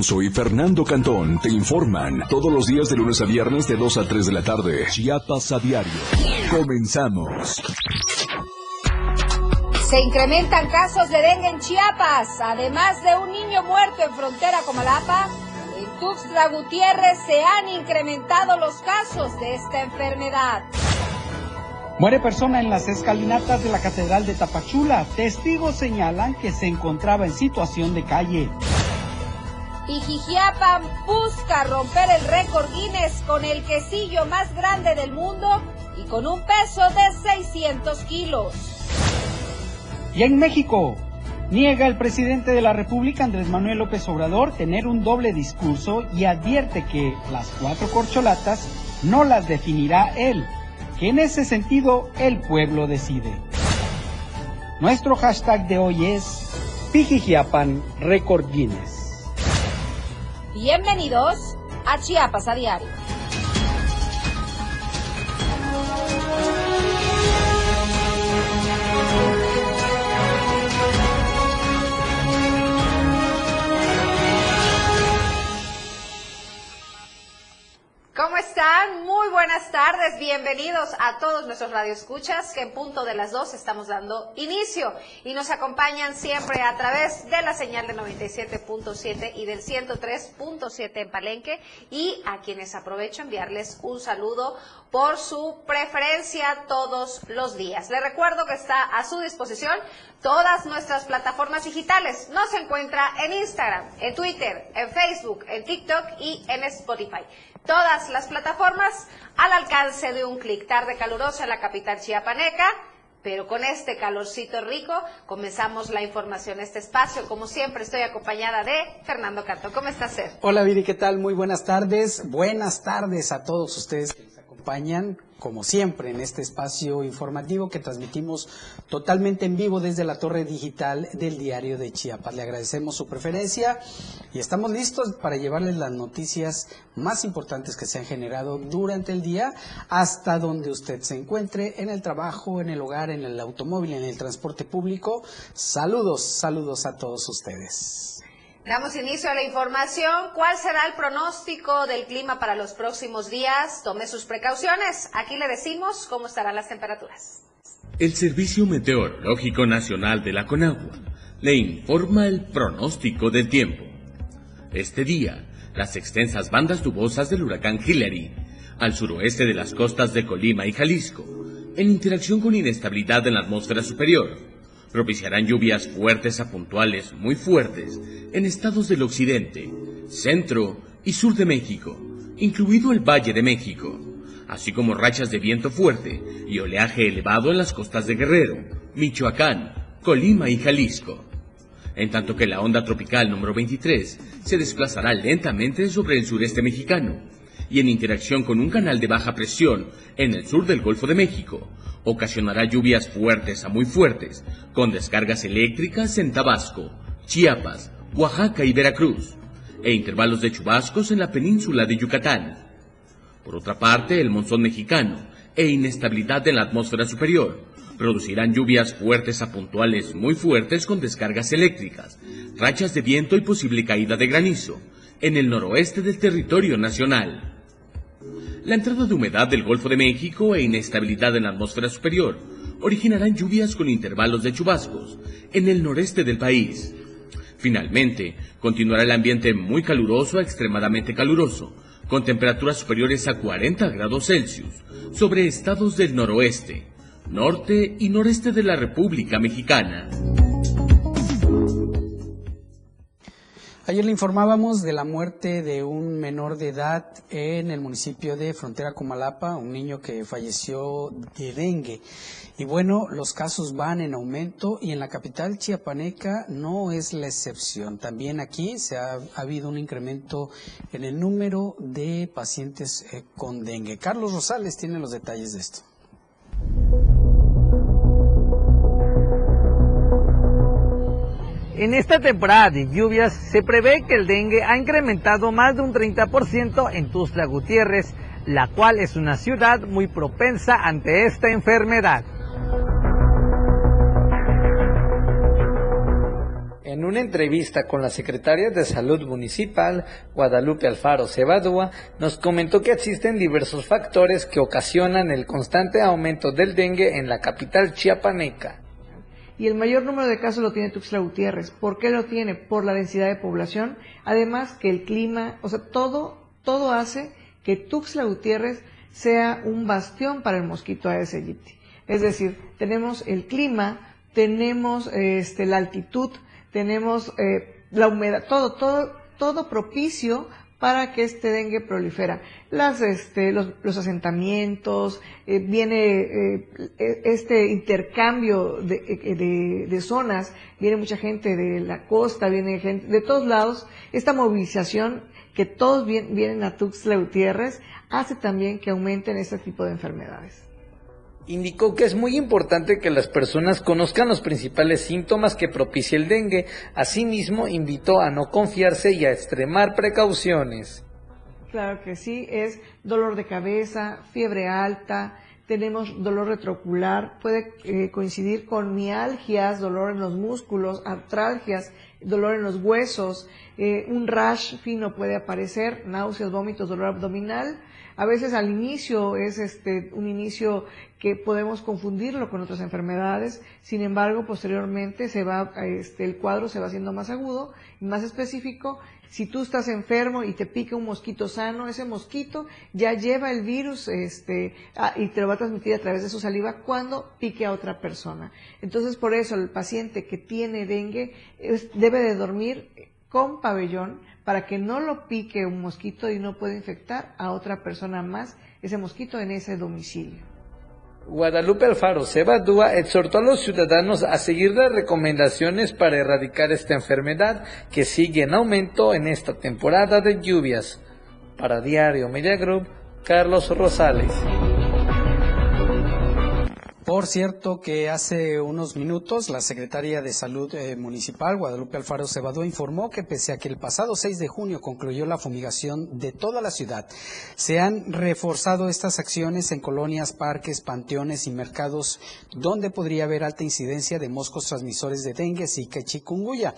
Soy Fernando Cantón. Te informan todos los días de lunes a viernes de 2 a 3 de la tarde. Chiapas a diario. Comenzamos. Se incrementan casos de dengue en Chiapas. Además de un niño muerto en frontera con Malapa, en Tuxtla Gutiérrez se han incrementado los casos de esta enfermedad. Muere persona en las escalinatas de la Catedral de Tapachula. Testigos señalan que se encontraba en situación de calle. Pijijiapan busca romper el récord Guinness con el quesillo más grande del mundo y con un peso de 600 kilos. Y en México, niega el presidente de la República, Andrés Manuel López Obrador, tener un doble discurso y advierte que las cuatro corcholatas no las definirá él, que en ese sentido el pueblo decide. Nuestro hashtag de hoy es Pijijiapan Record Guinness. Bienvenidos a Chiapas a Diario. ¿Cómo están? Muy buenas tardes, bienvenidos a todos nuestros radioescuchas que en punto de las dos estamos dando inicio y nos acompañan siempre a través de la señal de 97.7 y del 103.7 en Palenque y a quienes aprovecho enviarles un saludo por su preferencia todos los días. Les recuerdo que está a su disposición todas nuestras plataformas digitales. Nos encuentra en Instagram, en Twitter, en Facebook, en TikTok y en Spotify todas las plataformas al alcance de un clic. Tarde calurosa en la capital chiapaneca. Pero con este calorcito rico comenzamos la información, este espacio. Como siempre, estoy acompañada de Fernando Canto. ¿Cómo estás, Ser? Hola, Viri, ¿qué tal? Muy buenas tardes. Buenas tardes a todos ustedes acompañan como siempre, en este espacio informativo que transmitimos totalmente en vivo desde la torre digital del diario de Chiapas. Le agradecemos su preferencia y estamos listos para llevarles las noticias más importantes que se han generado durante el día hasta donde usted se encuentre, en el trabajo, en el hogar, en el automóvil, en el transporte público. Saludos, saludos a todos ustedes. Damos inicio a la información. ¿Cuál será el pronóstico del clima para los próximos días? Tome sus precauciones. Aquí le decimos cómo estarán las temperaturas. El Servicio Meteorológico Nacional de la Conagua le informa el pronóstico del tiempo. Este día, las extensas bandas nubosas del huracán Hillary, al suroeste de las costas de Colima y Jalisco, en interacción con inestabilidad en la atmósfera superior, propiciarán lluvias fuertes a puntuales muy fuertes en estados del occidente, centro y sur de México, incluido el Valle de México, así como rachas de viento fuerte y oleaje elevado en las costas de Guerrero, Michoacán, Colima y Jalisco. En tanto que la onda tropical número 23 se desplazará lentamente sobre el sureste mexicano y en interacción con un canal de baja presión en el sur del Golfo de México, ocasionará lluvias fuertes a muy fuertes, con descargas eléctricas en Tabasco, Chiapas, Oaxaca y Veracruz, e intervalos de chubascos en la península de Yucatán. Por otra parte, el monzón mexicano e inestabilidad en la atmósfera superior producirán lluvias fuertes a puntuales muy fuertes con descargas eléctricas, rachas de viento y posible caída de granizo en el noroeste del territorio nacional. La entrada de humedad del Golfo de México e inestabilidad en la atmósfera superior originarán lluvias con intervalos de chubascos en el noreste del país. Finalmente, continuará el ambiente muy caluroso a extremadamente caluroso, con temperaturas superiores a 40 grados Celsius sobre estados del noroeste, norte y noreste de la República Mexicana. Ayer le informábamos de la muerte de un menor de edad en el municipio de Frontera Comalapa, un niño que falleció de dengue. Y bueno, los casos van en aumento y en la capital chiapaneca no es la excepción. También aquí se ha, habido un incremento en el número de pacientes eh, con dengue. Carlos Rosales tiene los detalles de esto. En esta temporada de lluvias se prevé que el dengue ha incrementado más de un 30% en Tuzla Gutiérrez, la cual es una ciudad muy propensa ante esta enfermedad. En una entrevista con la secretaria de Salud Municipal, Guadalupe Alfaro Cebadúa, nos comentó que existen diversos factores que ocasionan el constante aumento del dengue en la capital chiapaneca. Y el mayor número de casos lo tiene Tuxtla Gutiérrez. ¿Por qué lo tiene? Por la densidad de población. Además que el clima, o sea, todo, todo hace que Tuxtla Gutiérrez sea un bastión para el mosquito Aedes aegypti. Es decir, tenemos el clima, tenemos este, la altitud, tenemos eh, la humedad, todo, todo, todo propicio para que este dengue prolifera. Las, este, los, los asentamientos, eh, viene eh, e, este intercambio de, de, de, zonas, viene mucha gente de la costa, viene gente de todos lados. Esta movilización que todos vienen a Tuxtla hace también que aumenten este tipo de enfermedades. Indicó que es muy importante que las personas conozcan los principales síntomas que propicia el dengue. Asimismo, invitó a no confiarse y a extremar precauciones. Claro que sí, es dolor de cabeza, fiebre alta, tenemos dolor retrocular, puede eh, coincidir con mialgias, dolor en los músculos, artralgias, dolor en los huesos, eh, un rash fino puede aparecer, náuseas, vómitos, dolor abdominal. A veces al inicio es este un inicio que podemos confundirlo con otras enfermedades, sin embargo, posteriormente se va este el cuadro se va haciendo más agudo y más específico. Si tú estás enfermo y te pica un mosquito sano, ese mosquito ya lleva el virus este y te lo va a transmitir a través de su saliva cuando pique a otra persona. Entonces, por eso el paciente que tiene dengue debe de dormir con pabellón para que no lo pique un mosquito y no pueda infectar a otra persona más ese mosquito en ese domicilio. Guadalupe Alfaro Sebadúa exhortó a los ciudadanos a seguir las recomendaciones para erradicar esta enfermedad que sigue en aumento en esta temporada de lluvias. Para Diario Media Group, Carlos Rosales. Por cierto que hace unos minutos la secretaria de Salud eh, Municipal, Guadalupe Alfaro Cebadú, informó que pese a que el pasado 6 de junio concluyó la fumigación de toda la ciudad, se han reforzado estas acciones en colonias, parques, panteones y mercados donde podría haber alta incidencia de moscos transmisores de dengue, zika y chikungunya.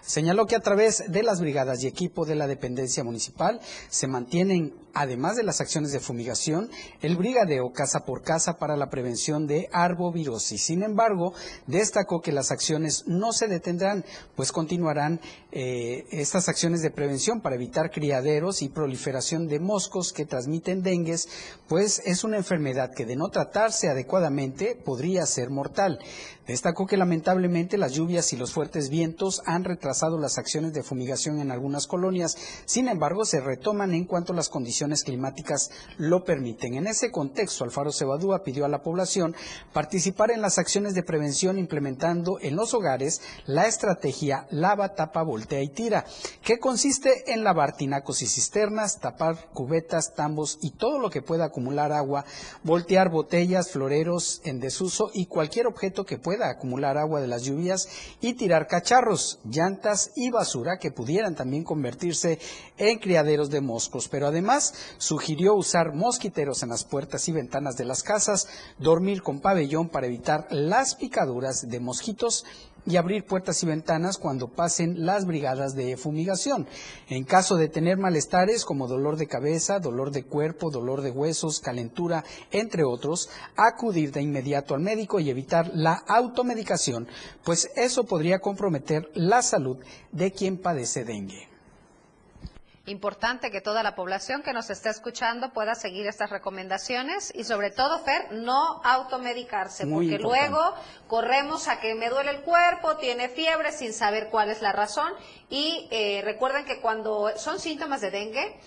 Señaló que a través de las brigadas y equipo de la dependencia municipal se mantienen además de las acciones de fumigación, el brigadeo casa por casa para la prevención de arbovirosis. Sin embargo, destacó que las acciones no se detendrán, pues continuarán eh, estas acciones de prevención para evitar criaderos y proliferación de moscos que transmiten dengues, pues es una enfermedad que de no tratarse adecuadamente podría ser mortal. Destacó que lamentablemente las lluvias y los fuertes vientos han retrasado las acciones de fumigación en algunas colonias, sin embargo se retoman en cuanto las condiciones climáticas lo permiten. En ese contexto, Alfaro Cebadúa pidió a la población participar en las acciones de prevención implementando en los hogares la estrategia lava, tapa, voltea y tira, que consiste en lavar tinacos y cisternas, tapar cubetas, tambos y todo lo que pueda acumular agua, voltear botellas, floreros en desuso y cualquier objeto que pueda acumular agua de las lluvias y tirar cacharros, llantas y basura que pudieran también convertirse en criaderos de moscos. Pero además sugirió usar mosquiteros en las puertas y ventanas de las casas, dormir con pabellón para evitar las picaduras de mosquitos y abrir puertas y ventanas cuando pasen las brigadas de fumigación. En caso de tener malestares como dolor de cabeza, dolor de cuerpo, dolor de huesos, calentura, entre otros, acudir de inmediato al médico y evitar la automedicación, pues eso podría comprometer la salud de quien padece dengue. Importante que toda la población que nos está escuchando pueda seguir estas recomendaciones y sobre todo, Fer, no automedicarse, porque luego corremos a que me duele el cuerpo, tiene fiebre sin saber cuál es la razón y eh, recuerden que cuando son síntomas de dengue,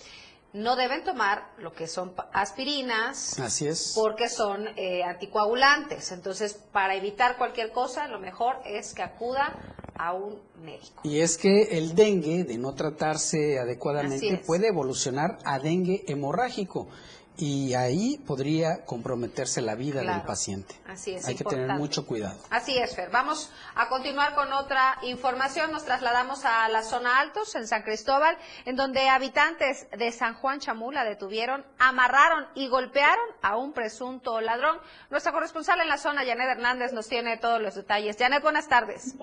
no deben tomar lo que son aspirinas. Así es. Porque son eh, anticoagulantes. Entonces, para evitar cualquier cosa, lo mejor es que acuda a un médico. Y es que el dengue, de no tratarse adecuadamente, puede evolucionar a dengue hemorrágico y ahí podría comprometerse la vida del paciente. Así es. Hay que tener mucho cuidado. Así es, Fer. Vamos a continuar con otra información. Nos trasladamos a la zona Altos, en San Cristóbal, en donde habitantes de San Juan Chamula detuvieron, amarraron y golpearon a un presunto ladrón. Nuestra corresponsal en la zona, Janet Hernández, nos tiene todos los detalles. Janet, buenas tardes.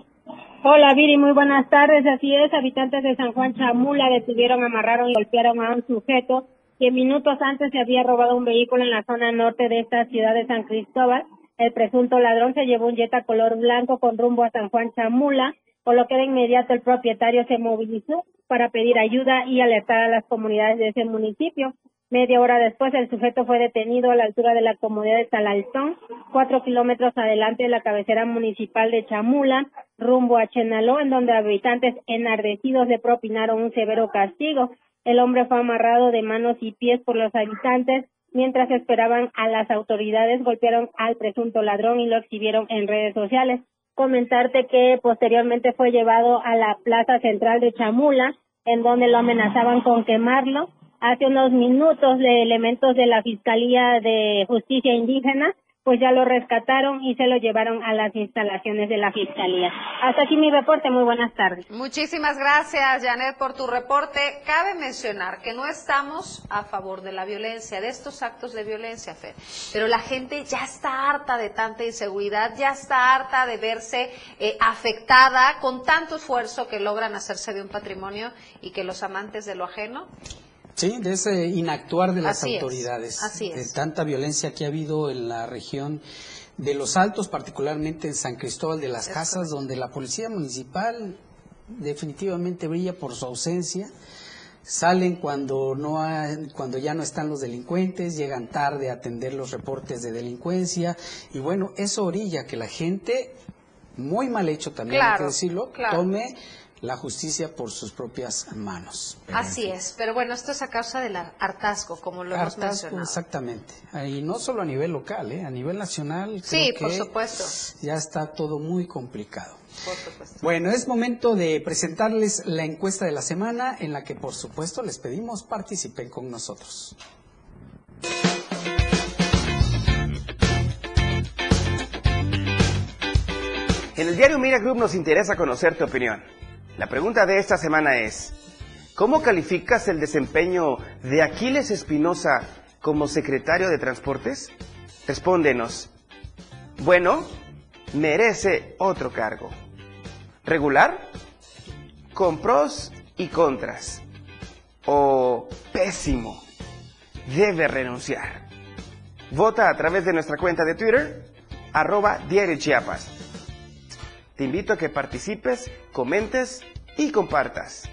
Hola Viri, muy buenas tardes. Así es, habitantes de San Juan Chamula detuvieron, amarraron y golpearon a un sujeto que minutos antes se había robado un vehículo en la zona norte de esta ciudad de San Cristóbal. El presunto ladrón se llevó un Jetta color blanco con rumbo a San Juan Chamula, por lo que de inmediato el propietario se movilizó para pedir ayuda y alertar a las comunidades de ese municipio. Media hora después, el sujeto fue detenido a la altura de la comunidad de Talaltón, cuatro kilómetros adelante de la cabecera municipal de Chamula, rumbo a Chenaló, en donde habitantes enardecidos le propinaron un severo castigo. El hombre fue amarrado de manos y pies por los habitantes. Mientras esperaban a las autoridades, golpearon al presunto ladrón y lo exhibieron en redes sociales. Comentarte que posteriormente fue llevado a la plaza central de Chamula, en donde lo amenazaban con quemarlo hace unos minutos de elementos de la Fiscalía de Justicia Indígena, pues ya lo rescataron y se lo llevaron a las instalaciones de la Fiscalía. Hasta aquí mi reporte, muy buenas tardes. Muchísimas gracias, Janet, por tu reporte. Cabe mencionar que no estamos a favor de la violencia, de estos actos de violencia, Fer, pero la gente ya está harta de tanta inseguridad, ya está harta de verse eh, afectada con tanto esfuerzo que logran hacerse de un patrimonio y que los amantes de lo ajeno Sí, de ese inactuar de las autoridades, así de tanta violencia que ha habido en la región de los Altos, particularmente en San Cristóbal de las Casas, donde la policía municipal definitivamente brilla por su ausencia. Salen cuando no hay, cuando ya no están los delincuentes, llegan tarde a atender los reportes de delincuencia y bueno, eso orilla que la gente muy mal hecho también hay que decirlo, tome la justicia por sus propias manos. Así es, pero bueno, esto es a causa del hartazgo, como lo hemos mencionado. Exactamente, y no solo a nivel local, ¿eh? a nivel nacional. Sí, por supuesto. Ya está todo muy complicado. Por supuesto. Bueno, es momento de presentarles la encuesta de la semana en la que por supuesto les pedimos participen con nosotros. En el diario Mira Group nos interesa conocer tu opinión. La pregunta de esta semana es, ¿cómo calificas el desempeño de Aquiles Espinosa como secretario de Transportes? Respóndenos. Bueno, merece otro cargo. ¿Regular? Con pros y contras. O pésimo. Debe renunciar. Vota a través de nuestra cuenta de Twitter, arroba Diario Chiapas. Te invito a que participes, comentes y compartas.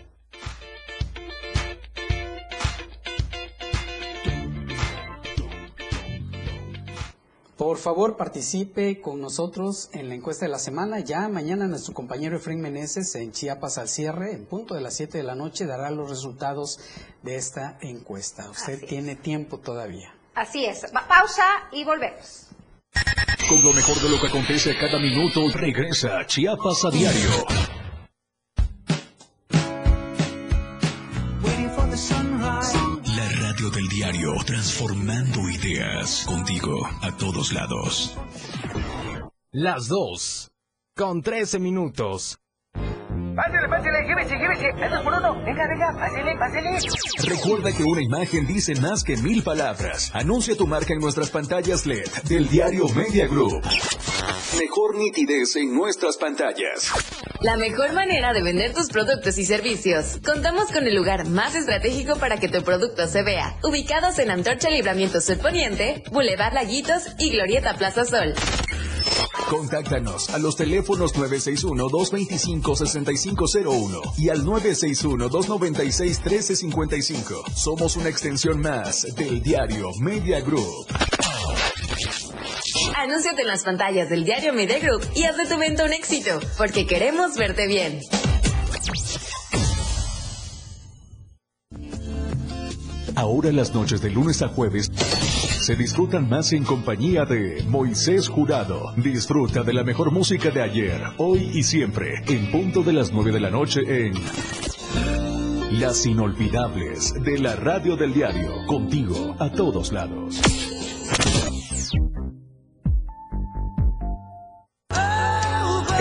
Por favor, participe con nosotros en la encuesta de la semana. Ya mañana nuestro compañero Efraín Meneses en Chiapas al cierre, en punto de las 7 de la noche, dará los resultados de esta encuesta. Usted tiene tiempo todavía. Así es. pausa y volvemos. Con lo mejor de lo que acontece cada minuto, regresa Chiapas a diario. La radio del diario, transformando ideas contigo a todos lados. Las dos, con 13 minutos. Pásale, pásale, llévese, llévese. Dos por uno. Venga, venga, pásale, pásale. Recuerda que una imagen dice más que mil palabras. Anuncia tu marca en nuestras pantallas LED del diario Media Group. Mejor nitidez en nuestras pantallas. La mejor manera de vender tus productos y servicios. Contamos con el lugar más estratégico para que tu producto se vea. Ubicados en Antorcha Libramiento Sur Poniente, Boulevard Laguitos y Glorieta Plaza Sol. Contáctanos a los teléfonos 961-225-6501 y al 961-296-1355. Somos una extensión más del diario Media Group. Anúnciate en las pantallas del diario Media Group y haz de tu venta un éxito, porque queremos verte bien. Ahora las noches de lunes a jueves se disfrutan más en compañía de Moisés Jurado. Disfruta de la mejor música de ayer, hoy y siempre, en punto de las 9 de la noche en Las Inolvidables de la Radio del Diario, contigo a todos lados.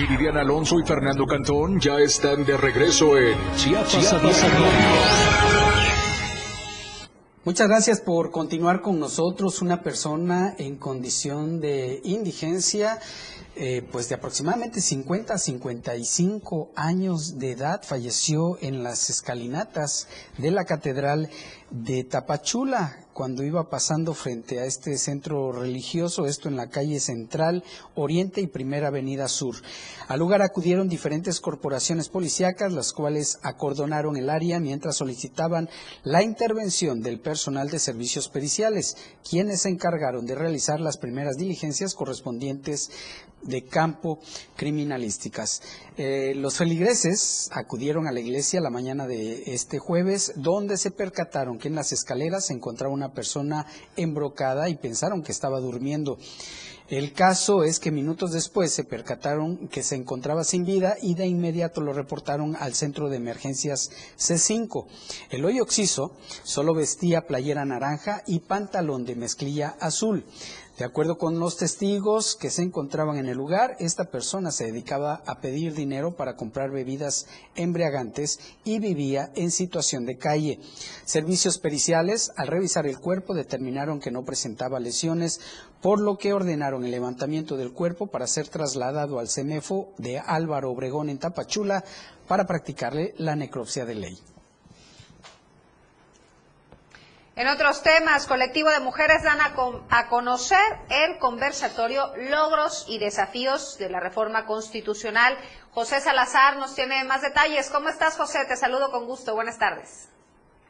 Viridiana Alonso y Fernando Cantón ya están de regreso en Chiapas, Chiapas. Muchas gracias por continuar con nosotros. Una persona en condición de indigencia, eh, pues de aproximadamente 50 a 55 años de edad, falleció en las escalinatas de la Catedral de Tapachula cuando iba pasando frente a este centro religioso, esto en la calle Central, Oriente y Primera Avenida Sur. Al lugar acudieron diferentes corporaciones policíacas, las cuales acordonaron el área mientras solicitaban la intervención del personal de servicios periciales, quienes se encargaron de realizar las primeras diligencias correspondientes de campo criminalísticas. Eh, los feligreses acudieron a la iglesia la mañana de este jueves, donde se percataron que en las escaleras se encontraba una persona embrocada y pensaron que estaba durmiendo. El caso es que minutos después se percataron que se encontraba sin vida y de inmediato lo reportaron al centro de emergencias C5. El hoyo oxiso solo vestía playera naranja y pantalón de mezclilla azul. De acuerdo con los testigos que se encontraban en el lugar, esta persona se dedicaba a pedir dinero para comprar bebidas embriagantes y vivía en situación de calle. Servicios periciales, al revisar el cuerpo, determinaron que no presentaba lesiones, por lo que ordenaron el levantamiento del cuerpo para ser trasladado al CEMEFO de Álvaro Obregón en Tapachula para practicarle la necropsia de ley. En otros temas, colectivo de mujeres dan a, con- a conocer el conversatorio Logros y Desafíos de la Reforma Constitucional. José Salazar nos tiene más detalles. ¿Cómo estás, José? Te saludo con gusto. Buenas tardes.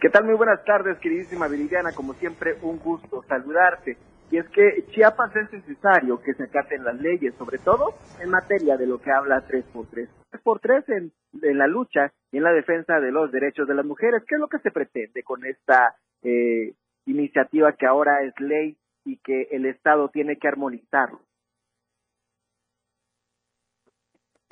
¿Qué tal? Muy buenas tardes, queridísima Viridiana. Como siempre, un gusto saludarte. Y es que Chiapas es necesario que se acaten las leyes, sobre todo en materia de lo que habla 3x3. 3x3 en, en la lucha y en la defensa de los derechos de las mujeres. ¿Qué es lo que se pretende con esta eh, iniciativa que ahora es ley y que el Estado tiene que armonizarlo?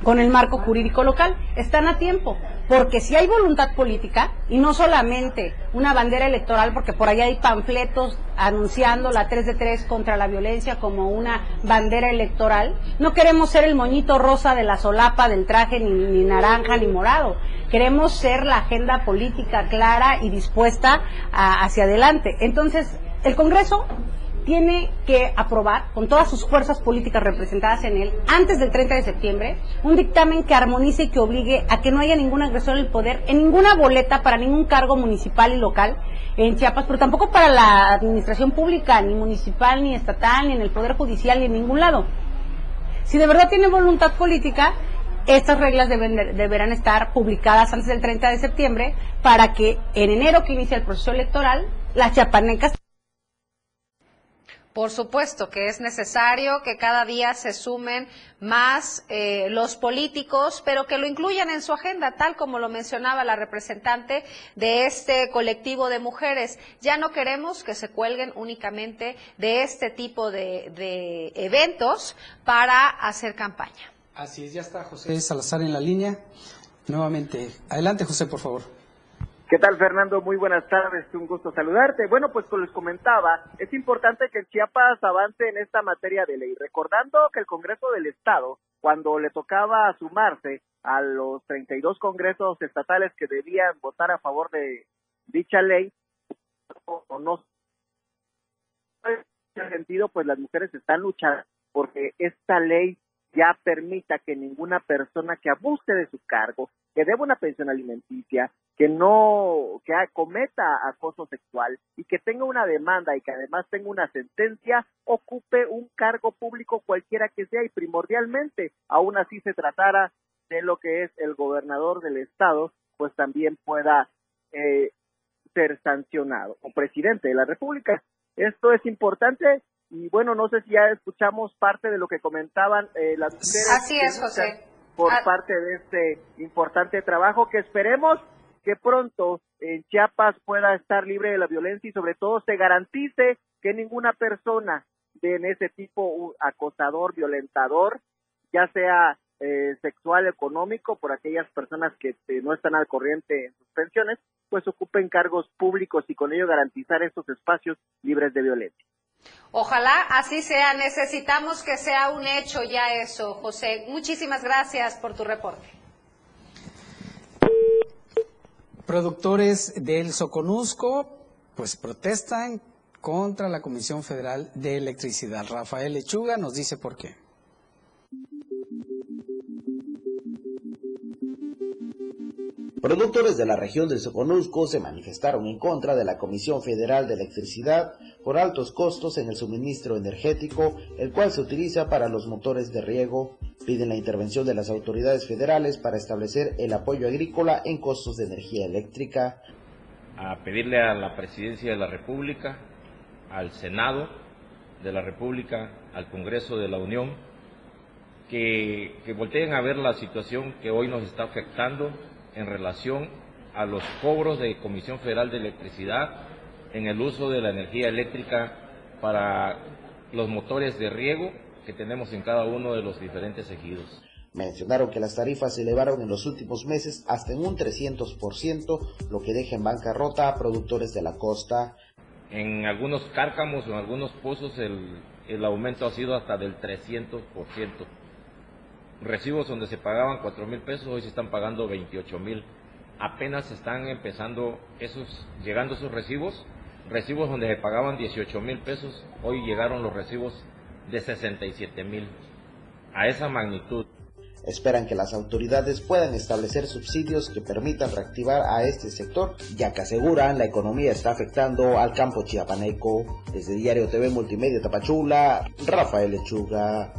Con el marco jurídico local. Están a tiempo, porque si hay voluntad política, y no solamente una bandera electoral, porque por ahí hay panfletos anunciando la 3 de 3 contra la violencia como una bandera electoral, no queremos ser el moñito rosa de la solapa del traje, ni, ni naranja, ni morado. Queremos ser la agenda política clara y dispuesta a- hacia adelante. Entonces, el Congreso tiene que aprobar, con todas sus fuerzas políticas representadas en él, antes del 30 de septiembre, un dictamen que armonice y que obligue a que no haya ningún agresor del poder en ninguna boleta para ningún cargo municipal y local en Chiapas, pero tampoco para la administración pública, ni municipal, ni estatal, ni en el Poder Judicial, ni en ningún lado. Si de verdad tiene voluntad política, estas reglas deberán estar publicadas antes del 30 de septiembre para que en enero que inicia el proceso electoral, las chiapanecas Por supuesto que es necesario que cada día se sumen más eh, los políticos, pero que lo incluyan en su agenda, tal como lo mencionaba la representante de este colectivo de mujeres. Ya no queremos que se cuelguen únicamente de este tipo de, de eventos para hacer campaña. Así es, ya está José Salazar en la línea. Nuevamente, adelante José, por favor. ¿Qué tal, Fernando? Muy buenas tardes, un gusto saludarte. Bueno, pues como les comentaba, es importante que Chiapas avance en esta materia de ley, recordando que el Congreso del Estado, cuando le tocaba sumarse a los 32 congresos estatales que debían votar a favor de dicha ley, o no en ese sentido, pues las mujeres están luchando porque esta ley ya permita que ninguna persona que abuse de su cargo, que deba una pensión alimenticia, que no, que cometa acoso sexual y que tenga una demanda y que además tenga una sentencia, ocupe un cargo público cualquiera que sea y primordialmente, aún así se tratara de lo que es el gobernador del estado, pues también pueda eh, ser sancionado o presidente de la República. Esto es importante y bueno, no sé si ya escuchamos parte de lo que comentaban eh, las mujeres. Así es, José. Por Ah. parte de este importante trabajo que esperemos que pronto en Chiapas pueda estar libre de la violencia y sobre todo se garantice que ninguna persona de en ese tipo acosador, violentador, ya sea eh, sexual, económico, por aquellas personas que eh, no están al corriente en sus pensiones, pues ocupen cargos públicos y con ello garantizar estos espacios libres de violencia. Ojalá así sea. Necesitamos que sea un hecho ya eso, José. Muchísimas gracias por tu reporte. Productores del Soconusco, pues protestan contra la Comisión Federal de Electricidad. Rafael Lechuga nos dice por qué. Productores de la región del Soconusco se manifestaron en contra de la Comisión Federal de Electricidad por altos costos en el suministro energético, el cual se utiliza para los motores de riego. Piden la intervención de las autoridades federales para establecer el apoyo agrícola en costos de energía eléctrica. a pedirle a la Presidencia de la República, al Senado de la República, al Congreso de la Unión, que, que volteen a ver la situación que hoy nos está afectando en relación a los cobros de Comisión Federal de Electricidad en el uso de la energía eléctrica para los motores de riego que tenemos en cada uno de los diferentes ejidos. Mencionaron que las tarifas se elevaron en los últimos meses hasta en un 300%, lo que deja en bancarrota a productores de la costa. En algunos cárcamos o en algunos pozos el, el aumento ha sido hasta del 300%. Recibos donde se pagaban 4 mil pesos hoy se están pagando 28 mil. Apenas están empezando esos, llegando esos recibos. Recibos donde se pagaban 18 mil pesos, hoy llegaron los recibos de 67 mil. A esa magnitud. Esperan que las autoridades puedan establecer subsidios que permitan reactivar a este sector, ya que aseguran la economía está afectando al campo chiapaneco. Desde Diario TV Multimedia Tapachula, Rafael Lechuga.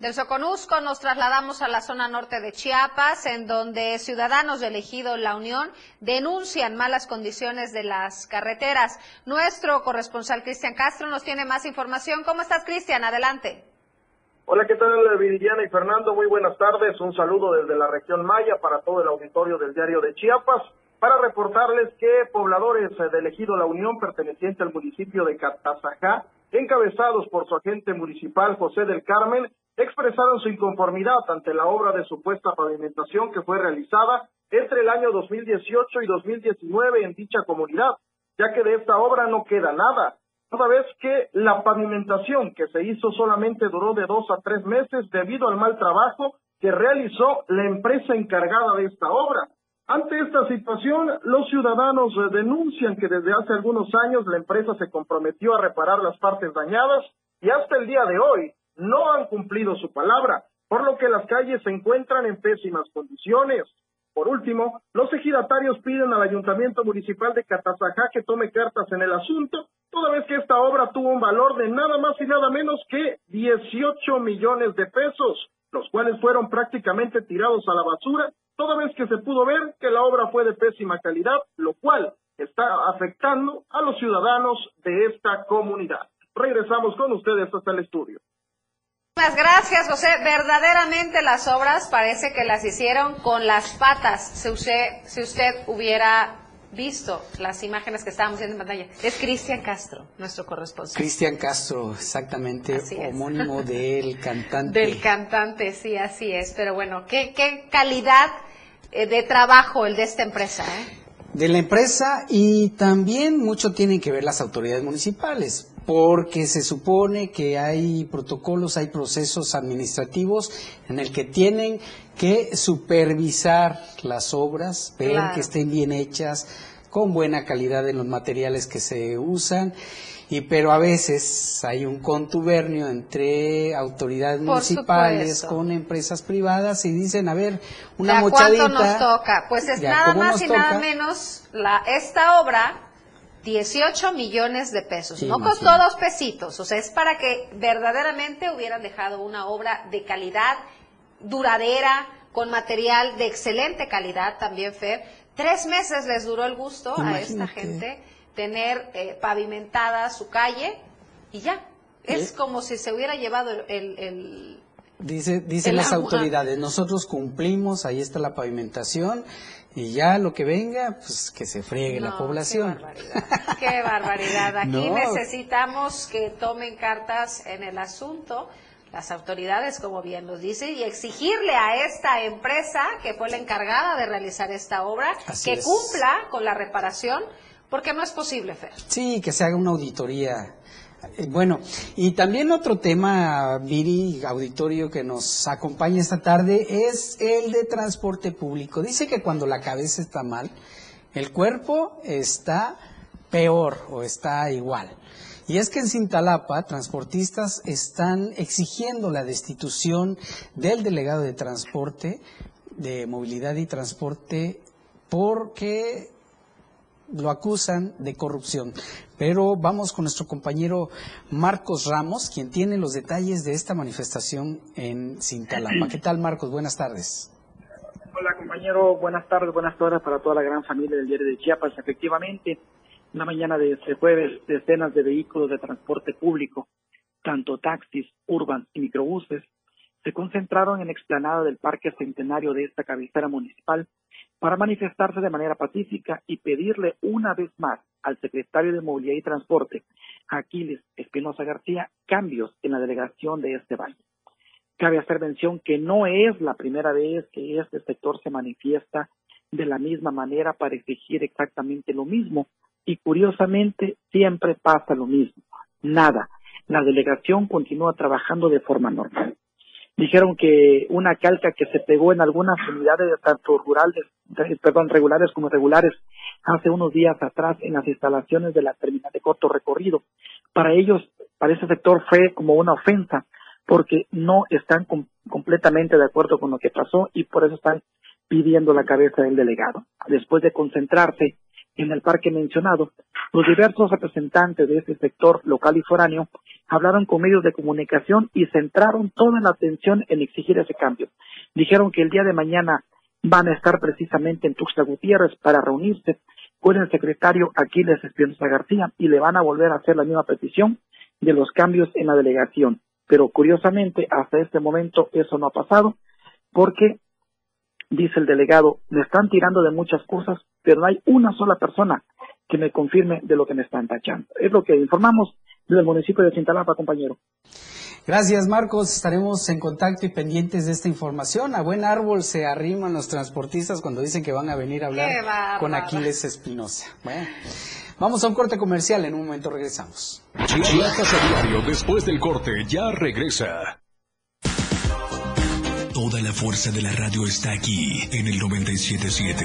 Del Soconusco nos trasladamos a la zona norte de Chiapas, en donde ciudadanos de elegido La Unión denuncian malas condiciones de las carreteras. Nuestro corresponsal Cristian Castro nos tiene más información. ¿Cómo estás, Cristian? Adelante. Hola, ¿qué tal, Viridiana y Fernando? Muy buenas tardes. Un saludo desde la región Maya para todo el auditorio del diario de Chiapas para reportarles que pobladores del ejido La Unión perteneciente al municipio de Catazajá, encabezados por su agente municipal José del Carmen, expresaron su inconformidad ante la obra de supuesta pavimentación que fue realizada entre el año 2018 y 2019 en dicha comunidad, ya que de esta obra no queda nada, toda vez que la pavimentación que se hizo solamente duró de dos a tres meses debido al mal trabajo que realizó la empresa encargada de esta obra. Ante esta situación, los ciudadanos denuncian que desde hace algunos años la empresa se comprometió a reparar las partes dañadas y hasta el día de hoy no han cumplido su palabra, por lo que las calles se encuentran en pésimas condiciones. Por último, los ejidatarios piden al Ayuntamiento Municipal de Catazajá que tome cartas en el asunto, toda vez que esta obra tuvo un valor de nada más y nada menos que 18 millones de pesos, los cuales fueron prácticamente tirados a la basura, toda vez que se pudo ver que la obra fue de pésima calidad, lo cual está afectando a los ciudadanos de esta comunidad. Regresamos con ustedes hasta el estudio. Muchas gracias, José. Verdaderamente las obras parece que las hicieron con las patas, si usted, si usted hubiera visto las imágenes que estábamos viendo en pantalla, es Cristian Castro, nuestro corresponsal. Cristian Castro, exactamente, Así es. homónimo del cantante. Del cantante, sí, así es. Pero bueno, qué, qué calidad eh, de trabajo el de esta empresa, ¿eh? de la empresa y también mucho tienen que ver las autoridades municipales, porque se supone que hay protocolos, hay procesos administrativos en el que tienen que supervisar las obras, ver Claro. que estén bien hechas, con buena calidad en los materiales que se usan. Y pero a veces hay un contubernio entre autoridades Por municipales supuesto. con empresas privadas y dicen, a ver, una ¿De a mochadita. cuánto nos toca? Pues es Ya, nada ¿cómo más y nada toca? menos la, esta obra, 18 millones de pesos. Sí, no costó dos pesitos. O sea, es para que verdaderamente hubieran dejado una obra de calidad, duradera, con material de excelente calidad también, Fer. Tres meses les duró el gusto a esta gente tener eh, pavimentada su calle y ya. Es ¿Eh? como si se hubiera llevado el- el- el Dice, dicen las autoridades, nosotros cumplimos, ahí está la pavimentación y ya lo que venga, pues que se friegue la población. Qué barbaridad. Aquí No. necesitamos que tomen cartas en el asunto las autoridades, como bien nos dice, y exigirle a esta empresa que fue la encargada de realizar esta obra Así que es. cumpla con la reparación, porque no es posible, Fer. Sí, que se haga una auditoría. Eh, Bueno, y también otro tema, Viri, auditorio que nos acompaña esta tarde, es el de transporte público. Dice que cuando la cabeza está mal, el cuerpo está peor o está igual. Y es que en Cintalapa, transportistas están exigiendo la destitución del delegado de transporte, de movilidad y transporte, porque lo acusan de corrupción. Pero vamos con nuestro compañero Marcos Ramos, quien tiene los detalles de esta manifestación en Cintalapa. ¿Qué tal, Marcos? Buenas tardes. Hola compañero, buenas tardes, buenas tardes para toda la gran familia del diario de Chiapas. Efectivamente, una mañana de este jueves, decenas de vehículos de transporte público, tanto taxis, urban y microbuses, se concentraron en la explanada del Parque Centenario de esta cabecera municipal para manifestarse de manera pacífica y pedirle una vez más al secretario de Movilidad y Transporte, Aquiles Espinosa García, cambios en la delegación de este valle. Cabe hacer mención que no es la primera vez que este sector se manifiesta de la misma manera para exigir exactamente lo mismo y curiosamente siempre pasa lo mismo. Nada. La delegación continúa trabajando de forma normal. Dijeron que una calca que se pegó en algunas unidades tanto rurales, eh, perdón, regulares como irregulares hace unos días atrás en las instalaciones de la terminal de corto recorrido. Para ellos, para ese sector fue como una ofensa porque no están com- completamente de acuerdo con lo que pasó y por eso están pidiendo la cabeza del delegado. Después de concentrarse en el parque mencionado, los diversos representantes de este sector local y foráneo hablaron con medios de comunicación y centraron toda la atención en exigir ese cambio. Dijeron que el día de mañana van a estar precisamente en Tuxtla Gutiérrez para reunirse con el secretario Aquiles Espinosa García y le van a volver a hacer la misma petición de los cambios en la delegación. Pero curiosamente, hasta este momento eso no ha pasado porque, dice el delegado, me están tirando de muchas cosas, pero no hay una sola persona que me confirme de lo que me están tachando. Es lo que informamos desde el municipio de Cintalapa, compañero. Gracias, Marcos. Estaremos en contacto y pendientes de esta información. A buen árbol se arriman los transportistas cuando dicen que van a venir a hablar con Aquiles Espinosa. Bueno, vamos a un corte comercial. En un momento regresamos. Chiapas a diario después del corte ya regresa. Toda la fuerza de la radio está aquí en el 977.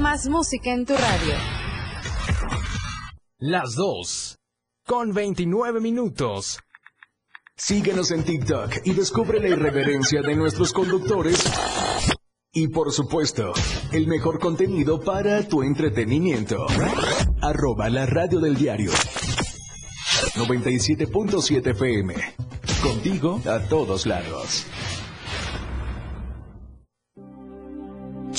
Más música en tu radio. Las 2. Con 29 minutos. Síguenos en TikTok y descubre la irreverencia de nuestros conductores. Y por supuesto, el mejor contenido para tu entretenimiento. Arroba la radio del diario. 97.7 FM. Contigo a todos lados.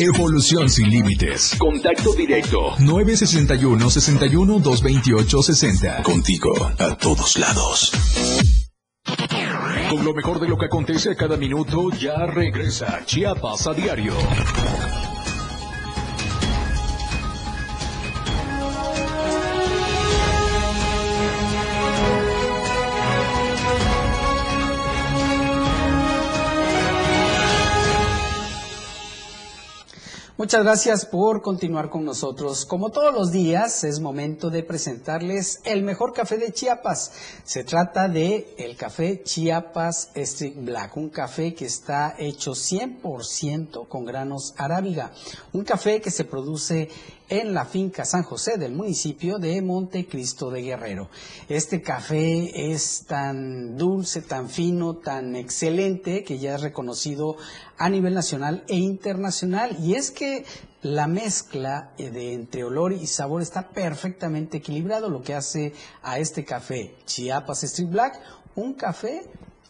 Evolución sin límites. Contacto directo. 961-61-228-60. Contigo a todos lados. Con lo mejor de lo que acontece a cada minuto, ya regresa Chiapas a diario. Muchas gracias por continuar con nosotros. Como todos los días, es momento de presentarles el mejor café de Chiapas. Se trata de el café Chiapas Street Black, un café que está hecho 100% con granos arábiga, un café que se produce en la finca San José del municipio de Montecristo de Guerrero. Este café es tan dulce, tan fino, tan excelente que ya es reconocido a nivel nacional e internacional. Y es que la mezcla eh, de entre olor y sabor está perfectamente equilibrado, lo que hace a este café Chiapas Street Black un café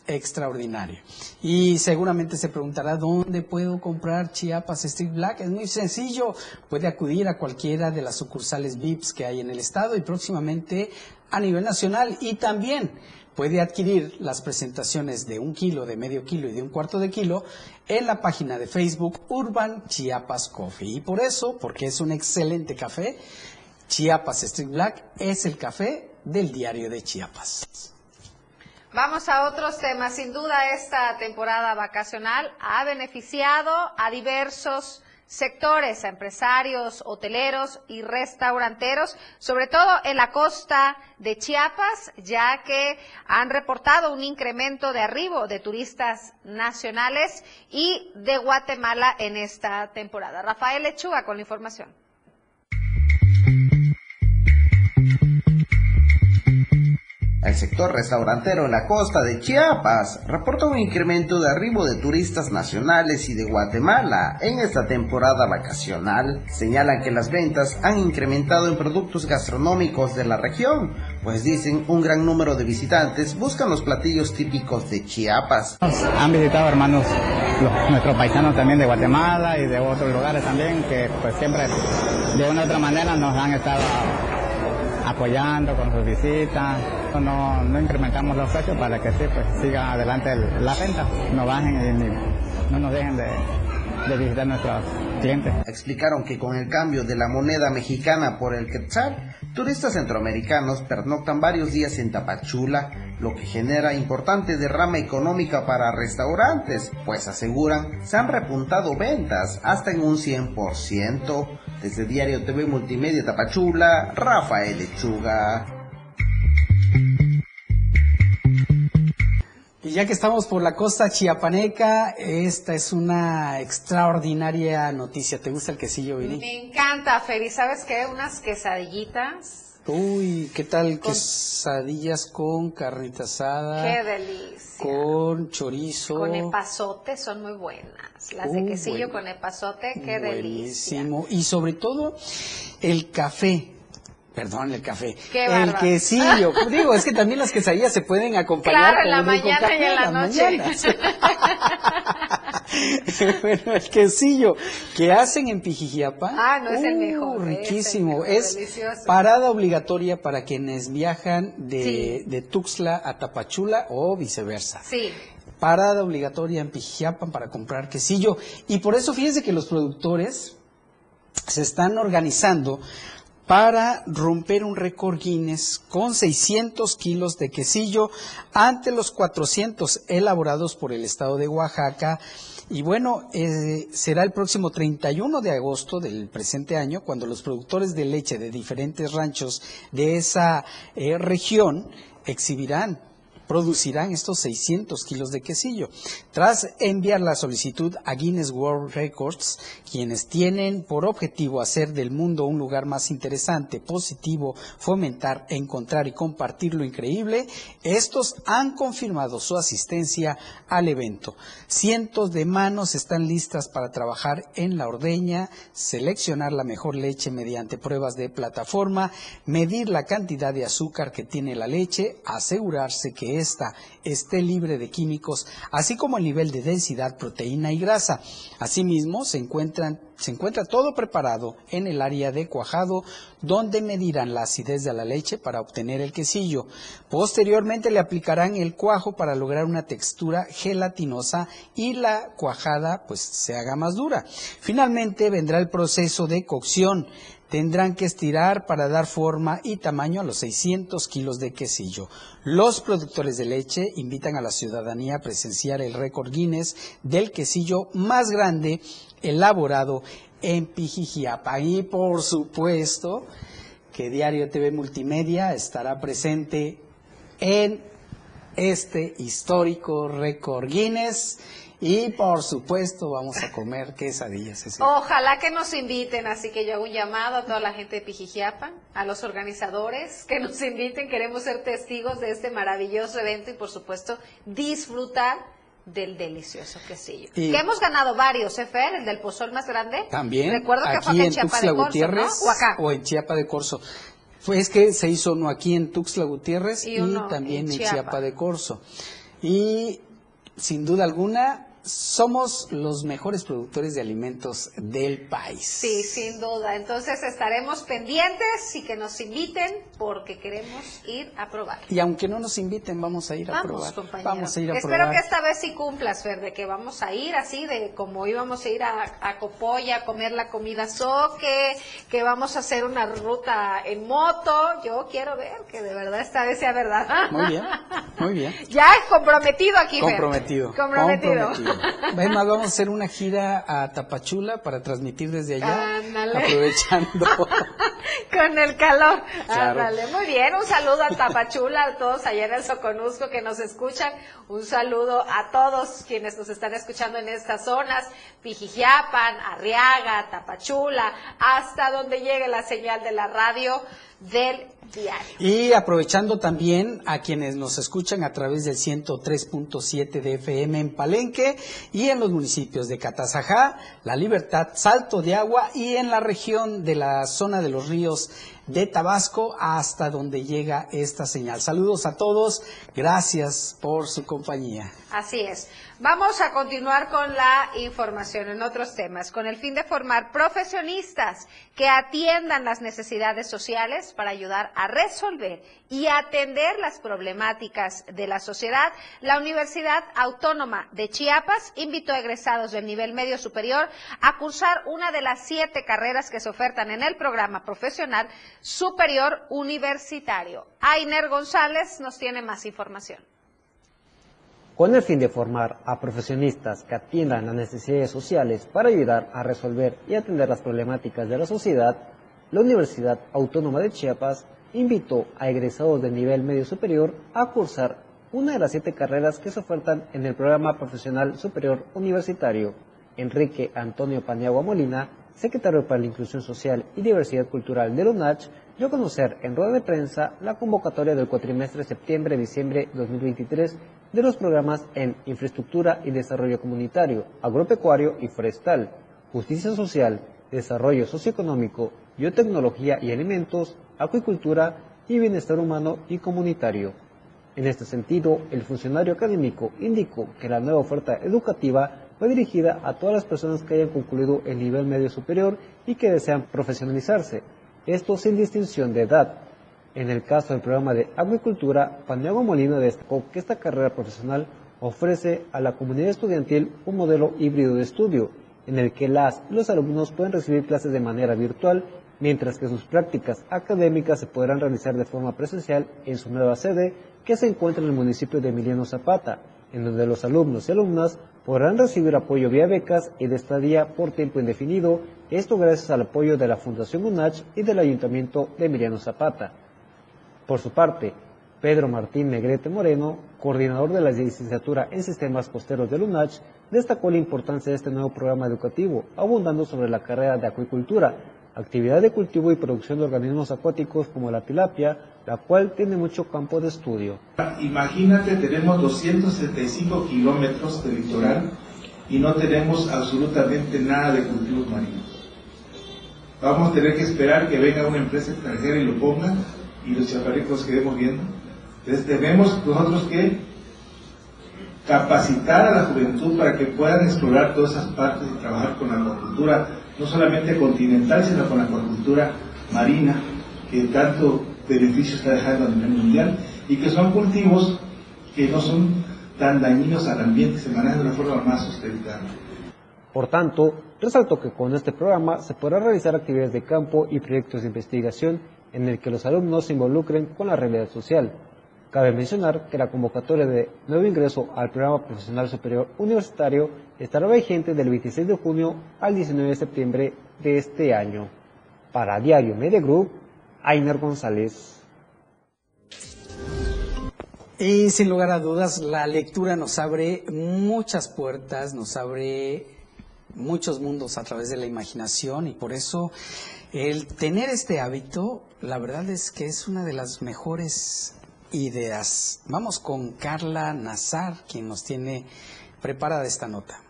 extraordinario. Y seguramente se preguntará dónde puedo comprar Chiapas Street Black. Es muy sencillo, puede acudir a cualquiera de las sucursales VIPs que hay en el estado y próximamente a nivel nacional. Y también puede adquirir las presentaciones de un kilo, de medio kilo y de un cuarto de kilo en la página de Facebook Urban Chiapas Coffee. Y por eso, porque es un excelente café, Chiapas Street Black es el café del diario de Chiapas. Vamos a otros temas. Sin duda, esta temporada vacacional ha beneficiado a diversos sectores, a empresarios, hoteleros y restauranteros, sobre todo en la costa de Chiapas, ya que han reportado un incremento de arribo de turistas nacionales y de Guatemala en esta temporada. Rafael Lechuga con la información. El sector restaurantero en la costa de Chiapas reporta un incremento de arribo de turistas nacionales y de Guatemala en esta temporada vacacional. Señalan que las ventas han incrementado en productos gastronómicos de la región, pues dicen un gran número de visitantes buscan los platillos típicos de Chiapas. Han visitado hermanos, los, nuestros paisanos también de Guatemala y de otros lugares también, que pues siempre de una u otra manera nos han estado apoyando con sus visitas. No, no incrementamos los precios para que sí, pues siga adelante la venta, no bajen y no nos dejen de, visitar nuestros Explicaron que con el cambio de la moneda mexicana por el quetzal, turistas centroamericanos pernoctan varios días en Tapachula, lo que genera importante derrama económica para restaurantes, pues aseguran se han repuntado ventas hasta en un 100%. Desde Diario TV Multimedia Tapachula, Rafael Lechuga. Y ya que estamos por la costa chiapaneca, esta es una extraordinaria noticia. ¿Te gusta el quesillo, Viri? Me encanta, Feli. ¿Sabes qué? Unas quesadillitas Uy, ¿qué tal quesadillas con carnita asada? Qué delicia. Con chorizo. Con epazote son muy buenas. Las de quesillo bueno. con epazote, qué delicia. Buenísimo. Y sobre todo, el café. Perdón, el café. Qué el quesillo. Digo, es que también las quesadillas se pueden acompañar Claro, en la mañana y en la noche. bueno, el quesillo que hacen en Pijijiapa. Ah, no es el uh, mejor, es el Riquísimo. mejor, Es parada obligatoria para quienes viajan de, Sí. de Tuxtla a Tapachula o viceversa Sí. parada obligatoria en Pijijiapan para comprar quesillo. Y por eso fíjense que los productores se están organizando para romper un récord Guinness con 600 kilos de quesillo ante los 400 elaborados por el estado de Oaxaca. Y bueno, eh, será el próximo 31 de agosto del presente año cuando los productores de leche de diferentes ranchos de esa eh, región exhibirán producirán estos 600 kilos de quesillo. Tras enviar la solicitud a Guinness World Records, quienes tienen por objetivo hacer del mundo un lugar más interesante, positivo, fomentar, encontrar y compartir lo increíble, estos han confirmado su asistencia al evento. Cientos de manos están listas para trabajar en la ordeña, seleccionar la mejor leche mediante pruebas de plataforma, medir la cantidad de azúcar que tiene la leche, asegurarse que esté libre de químicos, así como el nivel de densidad, proteína y grasa. Asimismo, se encuentran se encuentra todo preparado en el área de cuajado, donde medirán la acidez de la leche para obtener el quesillo. Posteriormente le aplicarán el cuajo para lograr una textura gelatinosa y la cuajada pues se haga más dura. Finalmente vendrá el proceso de cocción. Tendrán que estirar para dar forma y tamaño a los 600 kilos de quesillo. Los productores de leche invitan a la ciudadanía a presenciar el récord Guinness del quesillo más grande elaborado en Pijijiapa. Y por supuesto que Diario TV Multimedia estará presente en este histórico récord Guinness. Y por supuesto vamos a comer quesadillas. ese Ojalá que nos inviten, así que yo hago un llamado a toda la gente de Pijijiapa, a los organizadores, que nos inviten, queremos ser testigos de este maravilloso evento y por supuesto disfrutar del delicioso quesillo. Y- que hemos ganado varios, ¿eh, Fer? El del pozol más grande. También Recuerdo que fue aquí acá en Chiapa Tuxtla de Corzo, Gutiérrez ¿no? O acá. o en Chiapa de Corzo. Fue es que se hizo uno aquí en Tuxtla Gutiérrez Y también en en, Chiapa. Chiapa de Corzo. Y sin duda alguna somos los mejores productores de alimentos del país. Sí, sin duda. Entonces estaremos pendientes y que nos inviten porque queremos ir a probar. Y aunque no nos inviten, vamos a ir a probar. compañero. Vamos a ir a Espero probar. que esta vez sí cumplas, Fer, de que vamos a ir así, de como íbamos a ir a, a Copolla a comer la comida soque, que vamos a hacer una ruta en moto. Yo quiero ver que de verdad esta vez sea verdad. Muy bien, muy bien. Ya comprometido aquí, Fer. Comprometido. Comprometido. comprometido. Ven, más vamos a hacer una gira a Tapachula para transmitir desde allá, Ándale. aprovechando. Con el calor. Claro. Ándale, muy bien. Un saludo a Tapachula, a todos allá en el Soconusco que nos escuchan. Un saludo a todos quienes nos están escuchando en estas zonas. Pijijiapan, Arriaga, Tapachula, hasta donde llegue la señal de la radio del diario. Y aprovechando también a quienes nos escuchan a través del 103.7 de FM en Palenque y en los municipios de Catazajá, La Libertad, Salto de Agua y en la región de la zona de los ríos de Tabasco hasta donde llega esta señal. Saludos a todos, gracias por su compañía. Así es. Vamos a continuar con la información en otros temas, con el fin de formar profesionistas que atiendan las necesidades sociales para ayudar a resolver y atender las problemáticas de la sociedad. La Universidad Autónoma de Chiapas invitó a egresados del nivel medio superior a cursar una de las siete carreras que se ofertan en el programa profesional superior universitario. Ainer González nos tiene más información. Con el fin de formar a profesionistas que atiendan las necesidades sociales para ayudar a resolver y atender las problemáticas de la sociedad, la Universidad Autónoma de Chiapas invitó a egresados de nivel medio superior a cursar una de las siete carreras que se ofertan en el programa profesional superior universitario. Enrique Antonio Paniagua Molina, secretario para la Inclusión Social y Diversidad Cultural de UNACH, dio a conocer en rueda de prensa la convocatoria del cuatrimestre septiembre-diciembre 2023 de los programas en infraestructura y desarrollo comunitario, agropecuario y forestal, justicia social, desarrollo socioeconómico, biotecnología y alimentos, acuicultura y bienestar humano y comunitario. En este sentido, el funcionario académico indicó que la nueva oferta educativa fue dirigida a todas las personas que hayan concluido el nivel medio superior y que desean profesionalizarse, esto sin distinción de edad. En el caso del programa de agricultura, Paniagua Molina destacó que esta carrera profesional ofrece a la comunidad estudiantil un modelo híbrido de estudio, en el que las y los alumnos pueden recibir clases de manera virtual, mientras que sus prácticas académicas se podrán realizar de forma presencial en su nueva sede, que se encuentra en el municipio de Emiliano Zapata, en donde los alumnos y alumnas podrán recibir apoyo vía becas y de estadía por tiempo indefinido, esto gracias al apoyo de la Fundación UNACH y del Ayuntamiento de Emiliano Zapata. Por su parte, Pedro Martín Negrete Moreno, coordinador de la licenciatura en sistemas costeros del UNACH, destacó la importancia de este nuevo programa educativo, abundando sobre la carrera de acuicultura, actividad de cultivo y producción de organismos acuáticos como la tilapia, la cual tiene mucho campo de estudio. Imagínate, tenemos 275 kilómetros de litoral y no tenemos absolutamente nada de cultivos marinos. Vamos a tener que esperar que venga una empresa extranjera y lo ponga y los chaparricos quedemos viendo. Entonces tenemos nosotros que capacitar a la juventud para que puedan explorar todas esas partes y trabajar con la acuacultura, no solamente continental, sino con la acuacultura marina, que tanto beneficio está dejando a nivel mundial, y que son cultivos que no son tan dañinos al ambiente, se manejan de una forma más sustentable. Por tanto, resaltó que con este programa se podrá realizar actividades de campo y proyectos de investigación en el que los alumnos se involucren con la realidad social. Cabe mencionar que la convocatoria de nuevo ingreso al programa profesional superior universitario estará vigente del 26 de junio al 19 de septiembre de este año. Para Diario Media Group, Ainer González. Y sin lugar a dudas, la lectura nos abre muchas puertas, nos abre muchos mundos a través de la imaginación y por eso el tener este hábito, la verdad es que es una de las mejores ideas. Vamos con Carla Nazar, quien nos tiene preparada esta nota.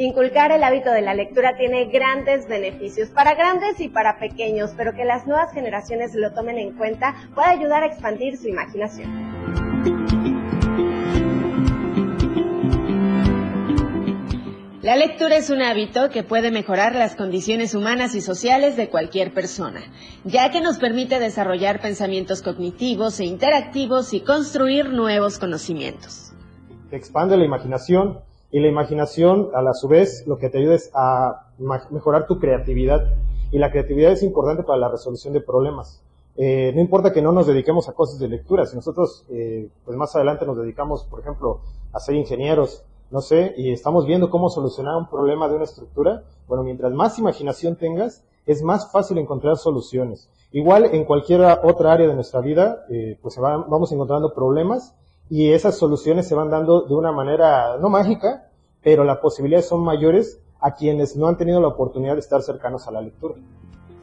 Inculcar el hábito de la lectura tiene grandes beneficios para grandes y para pequeños, pero que las nuevas generaciones lo tomen en cuenta puede ayudar a expandir su imaginación. La lectura es un hábito que puede mejorar las condiciones humanas y sociales de cualquier persona, ya que nos permite desarrollar pensamientos cognitivos e interactivos y construir nuevos conocimientos. Expande la imaginación y la imaginación a la su vez lo que te ayuda es a mejorar tu creatividad y la creatividad es importante para la resolución de problemas. Eh, no importa que no nos dediquemos a cosas de lectura, si nosotros eh, pues más adelante nos dedicamos, por ejemplo, a ser ingenieros, no sé, y estamos viendo cómo solucionar un problema de una estructura, bueno, mientras más imaginación tengas, es más fácil encontrar soluciones. Igual en cualquier otra área de nuestra vida, eh, pues vamos encontrando problemas y esas soluciones se van dando de una manera no mágica, pero las posibilidades son mayores a quienes no han tenido la oportunidad de estar cercanos a la lectura.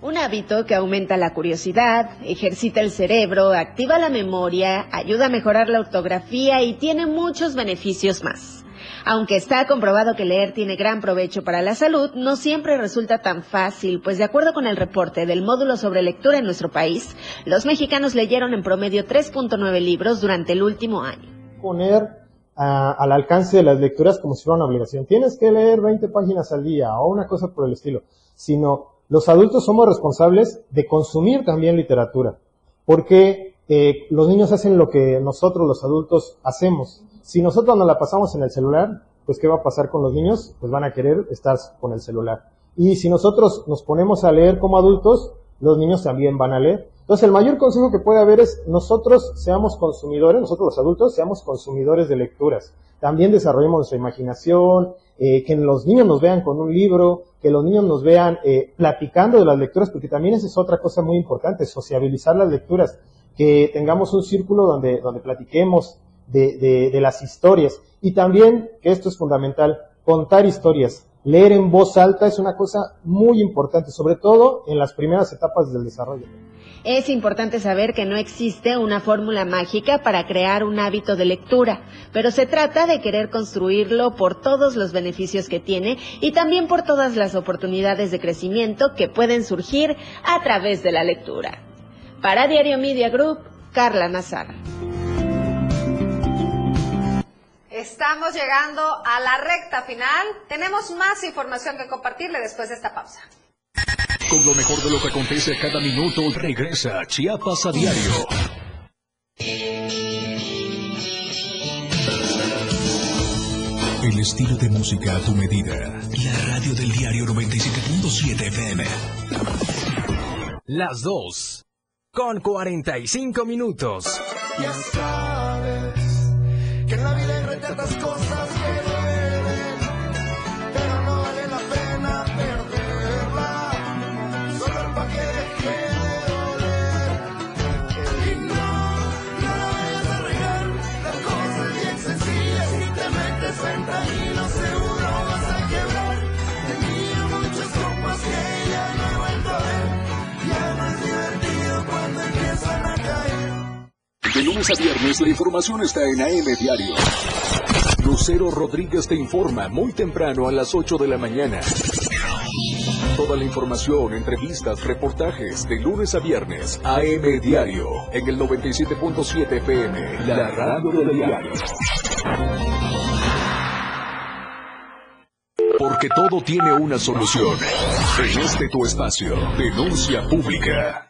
Un hábito que aumenta la curiosidad, ejercita el cerebro, activa la memoria, ayuda a mejorar la ortografía y tiene muchos beneficios más. Aunque está comprobado que leer tiene gran provecho para la salud, no siempre resulta tan fácil, pues de acuerdo con el reporte del módulo sobre lectura en nuestro país, los mexicanos leyeron en promedio 3.9 libros durante el último año. Poner al alcance de las lecturas como si fuera una obligación. Tienes que leer 20 páginas al día o una cosa por el estilo, sino los adultos somos responsables de consumir también literatura, porque eh, los niños hacen lo que nosotros los adultos hacemos. Si nosotros nos la pasamos en el celular, pues ¿qué va a pasar con los niños? Pues van a querer estar con el celular. Y si nosotros nos ponemos a leer como adultos, los niños también van a leer. Entonces el mayor consejo que puede haber es nosotros seamos consumidores, nosotros los adultos seamos consumidores de lecturas. También desarrollemos nuestra imaginación, eh, que los niños nos vean con un libro, que los niños nos vean eh, platicando de las lecturas, porque también esa es otra cosa muy importante, sociabilizar las lecturas, que tengamos un círculo donde, donde platiquemos, de, de, las historias. Y también, que esto es fundamental, contar historias. Leer en voz alta es una cosa muy importante, sobre todo en las primeras etapas del desarrollo. Es importante saber que no existe una fórmula mágica para crear un hábito de lectura, pero se trata de querer construirlo por todos los beneficios que tiene y también por todas las oportunidades de crecimiento que pueden surgir a través de la lectura. Para Diario Media Group, Carla Nazar. Estamos llegando a la recta final. Tenemos más información que compartirle después de esta pausa. Con lo mejor de lo que acontece cada minuto, regresa Chiapas a diario. El estilo de música a tu medida. La radio del diario 97.7 FM. Las dos. Con 45 minutos. Ya De lunes a viernes la información está en AM Diario. Lucero Rodríguez te informa muy temprano a las 8 de la mañana. Toda la información, entrevistas, reportajes de lunes a viernes. AM Diario en el 97.7 FM, la radio del diario. Porque todo tiene una solución. En este tu espacio, denuncia pública.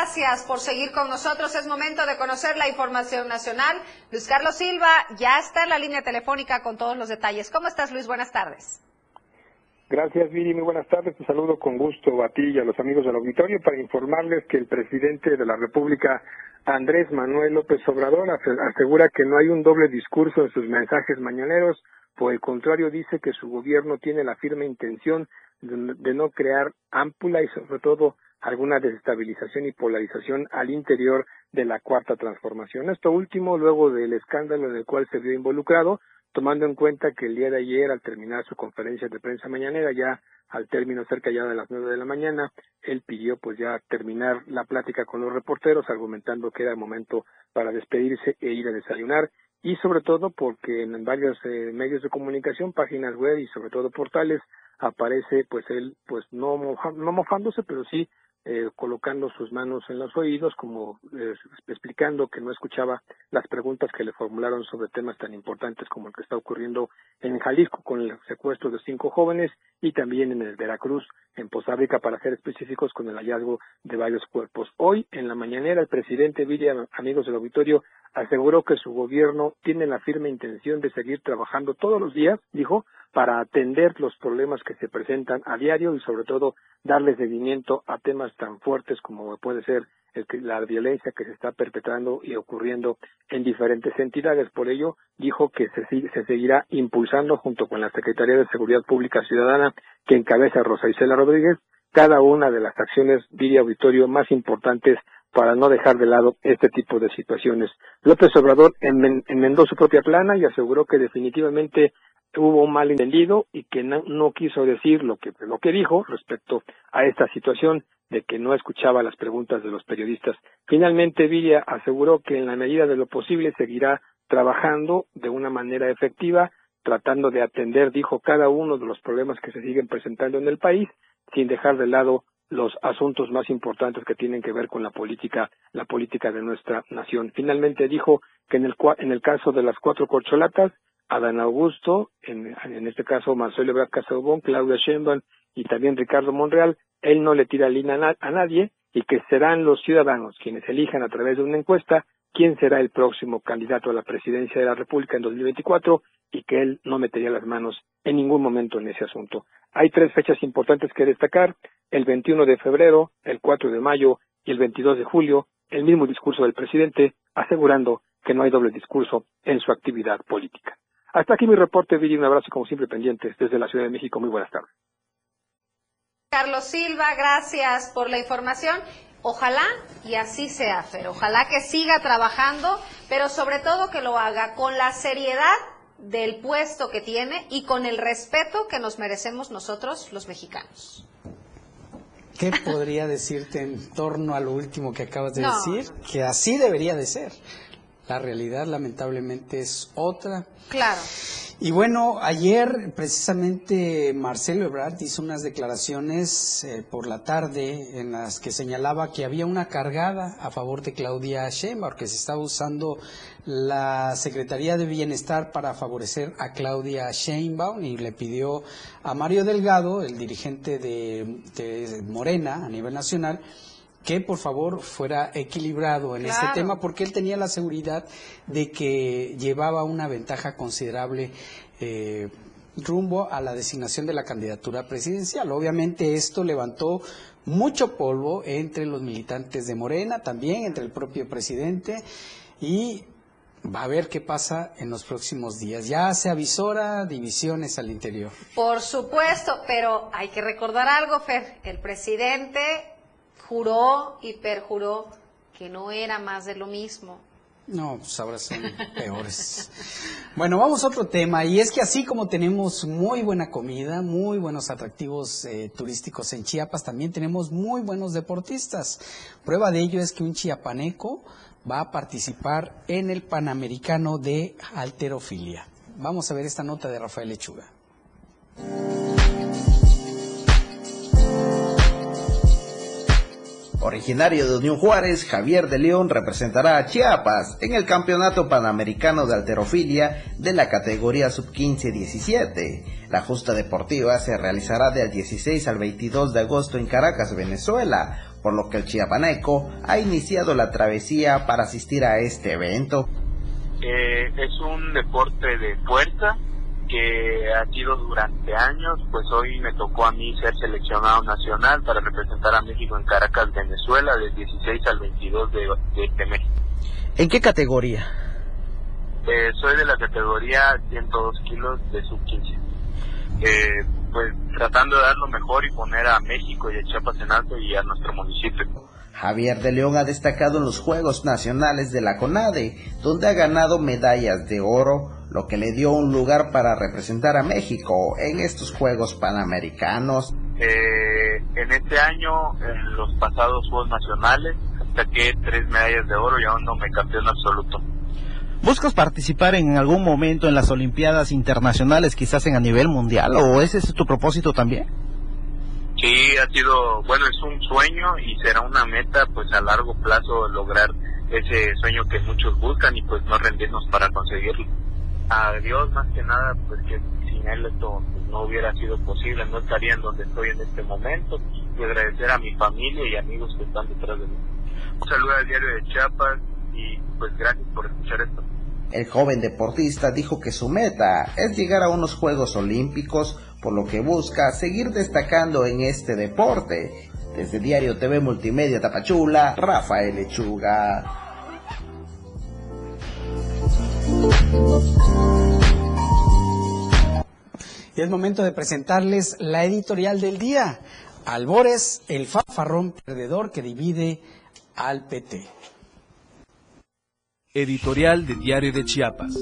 Gracias por seguir con nosotros. Es momento de conocer la información nacional. Luis Carlos Silva ya está en la línea telefónica con todos los detalles. ¿Cómo estás, Luis? Buenas tardes. Gracias, Viri. Muy buenas tardes. Te saludo con gusto a ti y a los amigos del auditorio para informarles que el presidente de la República, Andrés Manuel López Obrador, ase- asegura que no hay un doble discurso en sus mensajes mañaneros. Por el contrario, dice que su gobierno tiene la firme intención de no crear ámpula y sobre todo alguna desestabilización y polarización al interior de la cuarta transformación. Esto último luego del escándalo en el cual se vio involucrado, tomando en cuenta que el día de ayer, al terminar su conferencia de prensa mañanera, ya al término cerca ya de las nueve de la mañana, él pidió pues ya terminar la plática con los reporteros, argumentando que era el momento para despedirse e ir a desayunar, y sobre todo porque en varios eh, medios de comunicación, páginas web y sobre todo portales, aparece pues él pues no, moja- no mofándose, pero sí eh, colocando sus manos en los oídos, como eh, explicando que no escuchaba las preguntas que le formularon sobre temas tan importantes como el que está ocurriendo en Jalisco con el secuestro de cinco jóvenes y también en el Veracruz, en Poza para ser específicos, con el hallazgo de varios cuerpos. Hoy, en la mañanera, el presidente Villa, amigos del auditorio, aseguró que su gobierno tiene la firme intención de seguir trabajando todos los días, dijo, para atender los problemas que se presentan a diario y sobre todo darle seguimiento a temas tan fuertes como puede ser la violencia que se está perpetrando y ocurriendo en diferentes entidades. Por ello, dijo que se, se seguirá impulsando junto con la Secretaría de Seguridad Pública Ciudadana que encabeza Rosa Isela Rodríguez cada una de las acciones, diría auditorio, más importantes para no dejar de lado este tipo de situaciones. López Obrador enmendó su propia plana y aseguró que definitivamente hubo un malentendido y que no, quiso decir lo que, lo que dijo respecto a esta situación de que no escuchaba las preguntas de los periodistas. Finalmente, Villa aseguró que en la medida de lo posible seguirá trabajando de una manera efectiva, tratando de atender, dijo, cada uno de los problemas que se siguen presentando en el país, sin dejar de lado los asuntos más importantes que tienen que ver con la política, la política de nuestra nación. Finalmente dijo que en el, en el caso de las cuatro corcholatas, Adán Augusto, en, este caso Marcelo Ebrard Casaubon, Claudia Sheinbaum y también Ricardo Monreal, él no le tira línea a, nadie y que serán los ciudadanos quienes elijan a través de una encuesta quién será el próximo candidato a la presidencia de la República en 2024 y que él no metería las manos en ningún momento en ese asunto. Hay tres fechas importantes que destacar, el 21 de febrero, el 4 de mayo y el 22 de julio, el mismo discurso del presidente asegurando que no hay doble discurso en su actividad política. Hasta aquí mi reporte, Viri. Un abrazo como siempre pendientes desde la Ciudad de México. Muy buenas tardes. Carlos Silva, gracias por la información. Ojalá y así sea, Fer. Ojalá que siga trabajando, pero sobre todo que lo haga con la seriedad del puesto que tiene y con el respeto que nos merecemos nosotros los mexicanos. ¿Qué podría decirte en torno a lo último que acabas de decir? Que así debería de ser. La realidad lamentablemente es otra. Claro. Y bueno, ayer precisamente Marcelo Ebrard hizo unas declaraciones eh, por la tarde en las que señalaba que había una cargada a favor de Claudia Sheinbaum, que se estaba usando la Secretaría de Bienestar para favorecer a Claudia Sheinbaum y le pidió a Mario Delgado, el dirigente de Morena a nivel nacional, que por favor fuera equilibrado en este tema porque él tenía la seguridad de que llevaba una ventaja considerable eh, rumbo a la designación de la candidatura presidencial. Obviamente esto levantó mucho polvo entre los militantes de Morena, también entre el propio presidente y va a ver qué pasa en los próximos días. Ya se avisora divisiones al interior. Por supuesto, pero hay que recordar algo, Fer. El presidente juró y perjuró que no era más de lo mismo. No, pues ahora son peores. Bueno, vamos a otro tema, y es que así como tenemos muy buena comida, muy buenos atractivos eh, turísticos en Chiapas, también tenemos muy buenos deportistas. Prueba de ello es que un chiapaneco va a participar en el Panamericano de Alterofilia. Vamos a ver esta nota de Rafael Lechuga. Originario de Unión Juárez, Javier de León representará a Chiapas en el Campeonato Panamericano de Alterofilia de la categoría Sub-15-17. La justa deportiva se realizará del 16 al 22 de agosto en Caracas, Venezuela, por lo que el chiapaneco ha iniciado la travesía para asistir a este evento. Eh, es un deporte de fuerza, que ha sido durante años, pues hoy me tocó a mí ser seleccionado nacional para representar a México en Caracas, Venezuela, del 16 al 22 de, este mes. ¿En qué categoría? Eh, soy de la categoría 102 kilos de sub 15. Eh, pues tratando de dar lo mejor y poner a México y a Chiapas en alto y a nuestro municipio. Javier de León ha destacado en los Juegos Nacionales de la CONADE, donde ha ganado medallas de oro, lo que le dio un lugar para representar a México en estos Juegos Panamericanos. Eh, en este año, en los pasados Juegos Nacionales, saqué tres medallas de oro y aún no me campeón absoluto. ¿Buscas participar en algún momento en las Olimpiadas Internacionales, quizás en a nivel mundial, o ese es tu propósito también? Sí, ha sido, bueno, es un sueño y será una meta pues a largo plazo lograr ese sueño que muchos buscan y pues no rendirnos para conseguirlo. A Dios más que nada, pues que sin él esto pues, no hubiera sido posible, no estaría en donde estoy en este momento y agradecer a mi familia y amigos que están detrás de mí. Un saludo al diario de Chiapas y pues gracias por escuchar esto. El joven deportista dijo que su meta es llegar a unos Juegos Olímpicos, por lo que busca seguir destacando en este deporte. Desde Diario TV Multimedia Tapachula, Rafael Lechuga. Y es momento de presentarles la editorial del día. Albores, el fanfarrón perdedor que divide al PT. Editorial de Diario de Chiapas.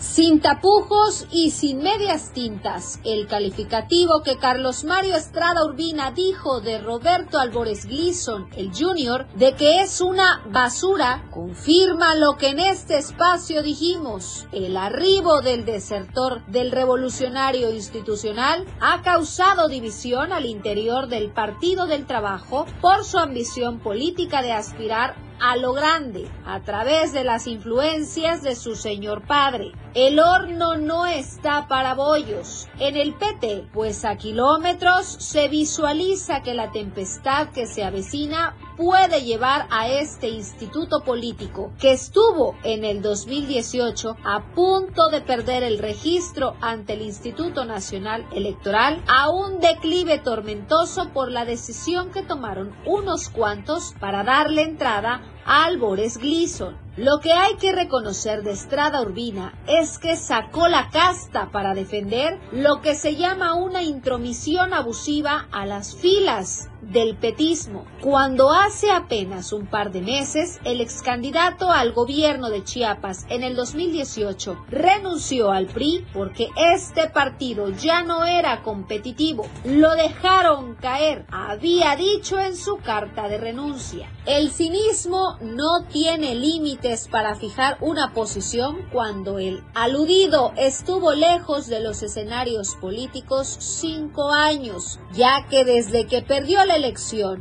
Sin tapujos y sin medias tintas, el calificativo que Carlos Mario Estrada Urbina dijo de Roberto Albores Gleason, el Junior, de que es una basura, confirma lo que en este espacio dijimos. El arribo del desertor del revolucionario institucional ha causado división al interior del Partido del Trabajo por su ambición política de aspirar a lo grande a través de las influencias de su señor padre. El horno no está para bollos. En el PT, pues a kilómetros se visualiza que la tempestad que se avecina puede llevar a este instituto político que estuvo en el 2018 a punto de perder el registro ante el Instituto Nacional Electoral a un declive tormentoso por la decisión que tomaron unos cuantos para darle entrada Albores Gleason. Lo que hay que reconocer de Estrada Urbina es que sacó la casta para defender lo que se llama una intromisión abusiva a las filas del petismo, cuando hace apenas un par de meses el ex candidato al gobierno de Chiapas en el 2018 renunció al PRI porque este partido ya no era competitivo. Lo dejaron caer, había dicho en su carta de renuncia. El cinismo no tiene límites para fijar una posición cuando el aludido estuvo lejos de los escenarios políticos cinco años, ya que desde que perdió la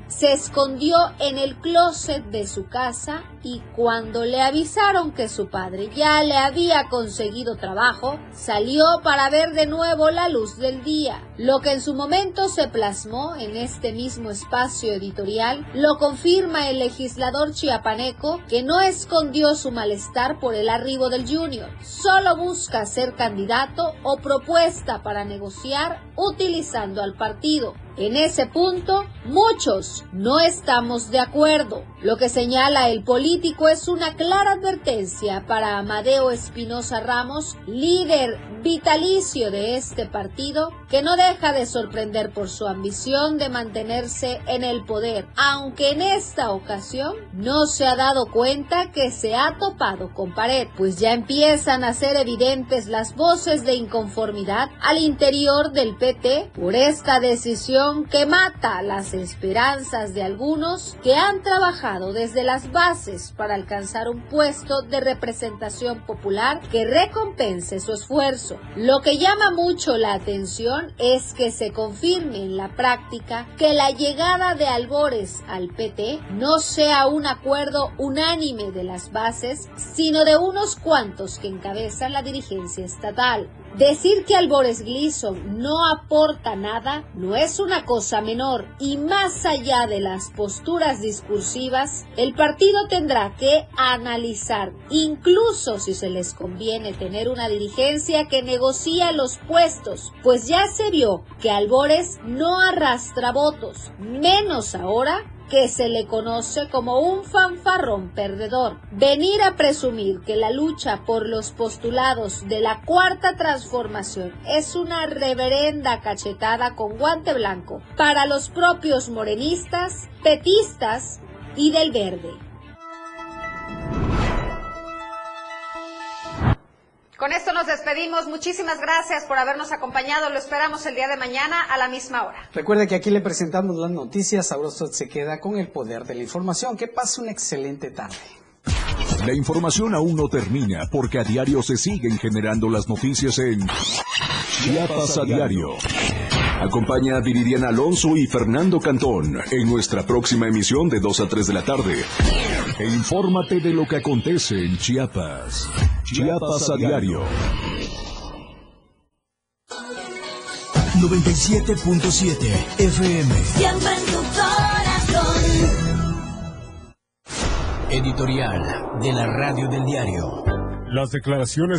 se escondió en el closet de su casa y cuando le avisaron que su padre ya le había conseguido trabajo, salió para ver de nuevo la luz del día. Lo que en su momento se plasmó en este mismo espacio editorial lo confirma el legislador chiapaneco que no escondió su malestar por el arribo del Junior, solo busca ser candidato o propuesta para negociar utilizando al partido. En ese punto, muchos no estamos de acuerdo. Lo que señala el político es una clara advertencia para Amadeo Espinosa Ramos, líder vitalicio de este partido, que no deja de sorprender por su ambición de mantenerse en el poder, aunque en esta ocasión no se ha dado cuenta que se ha topado con pared, pues ya empiezan a ser evidentes las voces de inconformidad al interior del PT por esta decisión que mata las esperanzas de algunos que han trabajado desde las bases para alcanzar un puesto de representación popular que recompense su esfuerzo. Lo que llama mucho la atención es que se confirme en la práctica que la llegada de Albores al PT no sea un acuerdo unánime de las bases, sino de unos cuantos que encabezan la dirigencia estatal. Decir que Albores Gleason no aporta nada no es una cosa menor y más allá de las posturas discursivas, el partido tendrá que analizar, incluso si se les conviene tener una dirigencia que negocia los puestos, pues ya se vio que Albores no arrastra votos, menos ahora que se le conoce como un fanfarrón perdedor. Venir a presumir que la lucha por los postulados de la cuarta transformación es una reverenda cachetada con guante blanco para los propios morenistas, petistas y del verde. Con esto nos despedimos. Muchísimas gracias por habernos acompañado. Lo esperamos el día de mañana a la misma hora. Recuerde que aquí le presentamos las noticias. Ahora usted se queda con el poder de la información. Que pase una excelente tarde. La información aún no termina porque a diario se siguen generando las noticias en Chiapas a diario. Acompaña a Viridiana Alonso y Fernando Cantón en nuestra próxima emisión de 2 a 3 de la tarde. E infórmate de lo que acontece en Chiapas. Chiapas a diario. 97.7 FM. Siempre en tu corazón. Editorial de la Radio del Diario. Las declaraciones